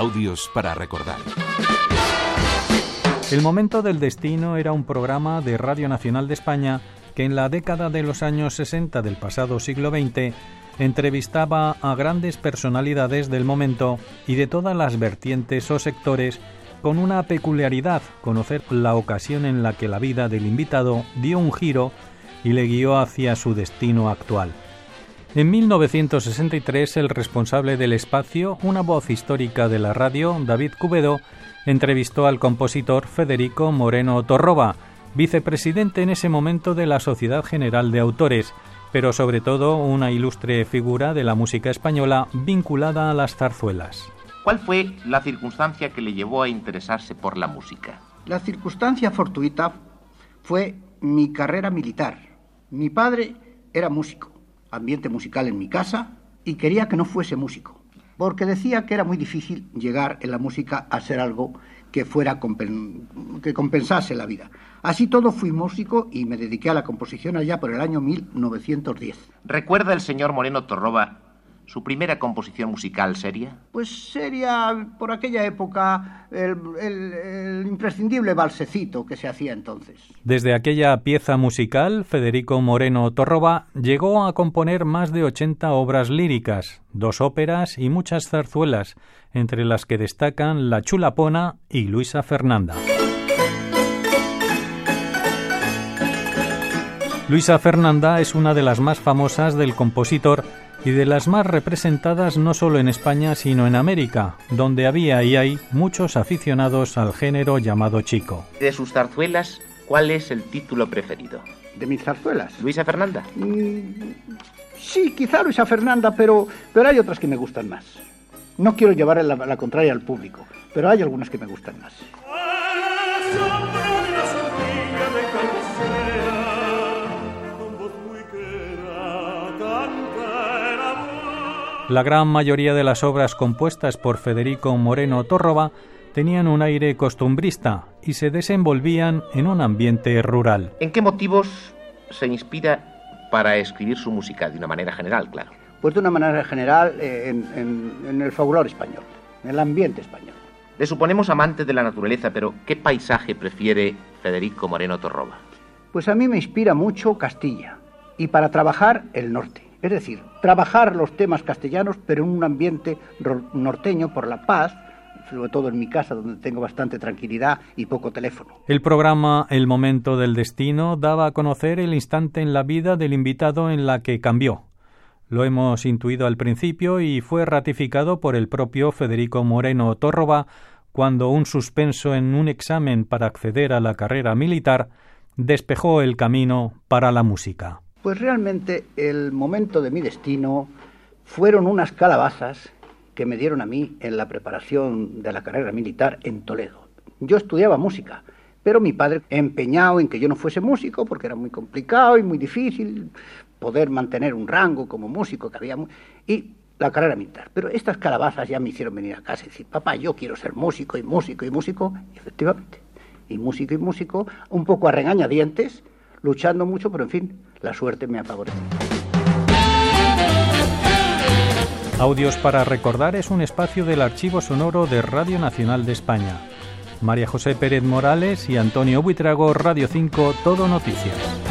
Audios para recordar. El momento del destino era un programa de Radio Nacional de España que en la década de los años 60 del pasado siglo XX entrevistaba a grandes personalidades del momento y de todas las vertientes o sectores con una peculiaridad, conocer la ocasión en la que la vida del invitado dio un giro y le guió hacia su destino actual. En 1963, el responsable del espacio, una voz histórica de la radio, David Cubedo, entrevistó al compositor Federico Moreno Torroba, vicepresidente en ese momento de la Sociedad General de Autores, pero sobre todo una ilustre figura de la música española vinculada a las zarzuelas. ¿Cuál fue la circunstancia que le llevó a interesarse por la música? La circunstancia fortuita fue mi carrera militar. Mi padre era músico, ambiente musical en mi casa, y quería que no fuese músico, porque decía que era muy difícil llegar en la música a ser algo que fuera que compensase la vida. Así todo fui músico y me dediqué a la composición allá por el año 1910. ¿Recuerda el señor Moreno Torroba ¿Su primera composición musical seria? Pues sería, por aquella época, el, imprescindible balsecito que se hacía entonces. Desde aquella pieza musical, Federico Moreno Torroba llegó a componer más de 80 obras líricas, dos óperas y muchas zarzuelas, entre las que destacan La Chulapona y Luisa Fernanda. Luisa Fernanda es una de las más famosas del compositor y de las más representadas no solo en España sino en América, donde había y hay muchos aficionados al género llamado chico. De sus zarzuelas, ¿cuál es el título preferido? ¿De mis zarzuelas? ¿Luisa Fernanda? Mm, sí, quizá Luisa Fernanda, pero, pero hay otras que me gustan más. No quiero llevar la, la contraria al público, pero hay algunas que me gustan más. La gran mayoría de las obras compuestas por Federico Moreno Tórroba tenían un aire costumbrista y se desenvolvían en un ambiente rural. ¿En qué motivos se inspira para escribir su música de una manera general, claro? Pues de una manera general eh, en, el fabulor español, en el ambiente español. Le suponemos amante de la naturaleza, pero ¿qué paisaje prefiere Federico Moreno Torroba? Pues a mí me inspira mucho Castilla y para trabajar el norte. Es decir, trabajar los temas castellanos, pero en un ambiente norteño por la paz, sobre todo en mi casa, donde tengo bastante tranquilidad y poco teléfono. El programa El Momento del Destino daba a conocer el instante en la vida del invitado en la que cambió. Lo hemos intuido al principio y fue ratificado por el propio Federico Moreno Tórroba cuando un suspenso en un examen para acceder a la carrera militar despejó el camino para la música. Pues realmente el momento de mi destino fueron unas calabazas que me dieron a mí en la preparación de la carrera militar en Toledo. Yo estudiaba música, pero mi padre empeñado en que yo no fuese músico porque era muy complicado y muy difícil poder mantener un rango como músico que había y la carrera militar. Pero estas calabazas ya me hicieron venir a casa y decir, papá, yo quiero ser músico y músico y músico, efectivamente, y músico y músico, un poco a regañadientes, luchando mucho, pero en fin, la suerte me ha. Audios para recordar es un espacio del archivo sonoro de Radio Nacional de España. María José Pérez Morales y Antonio Buitrago, Radio 5, Todo Noticias.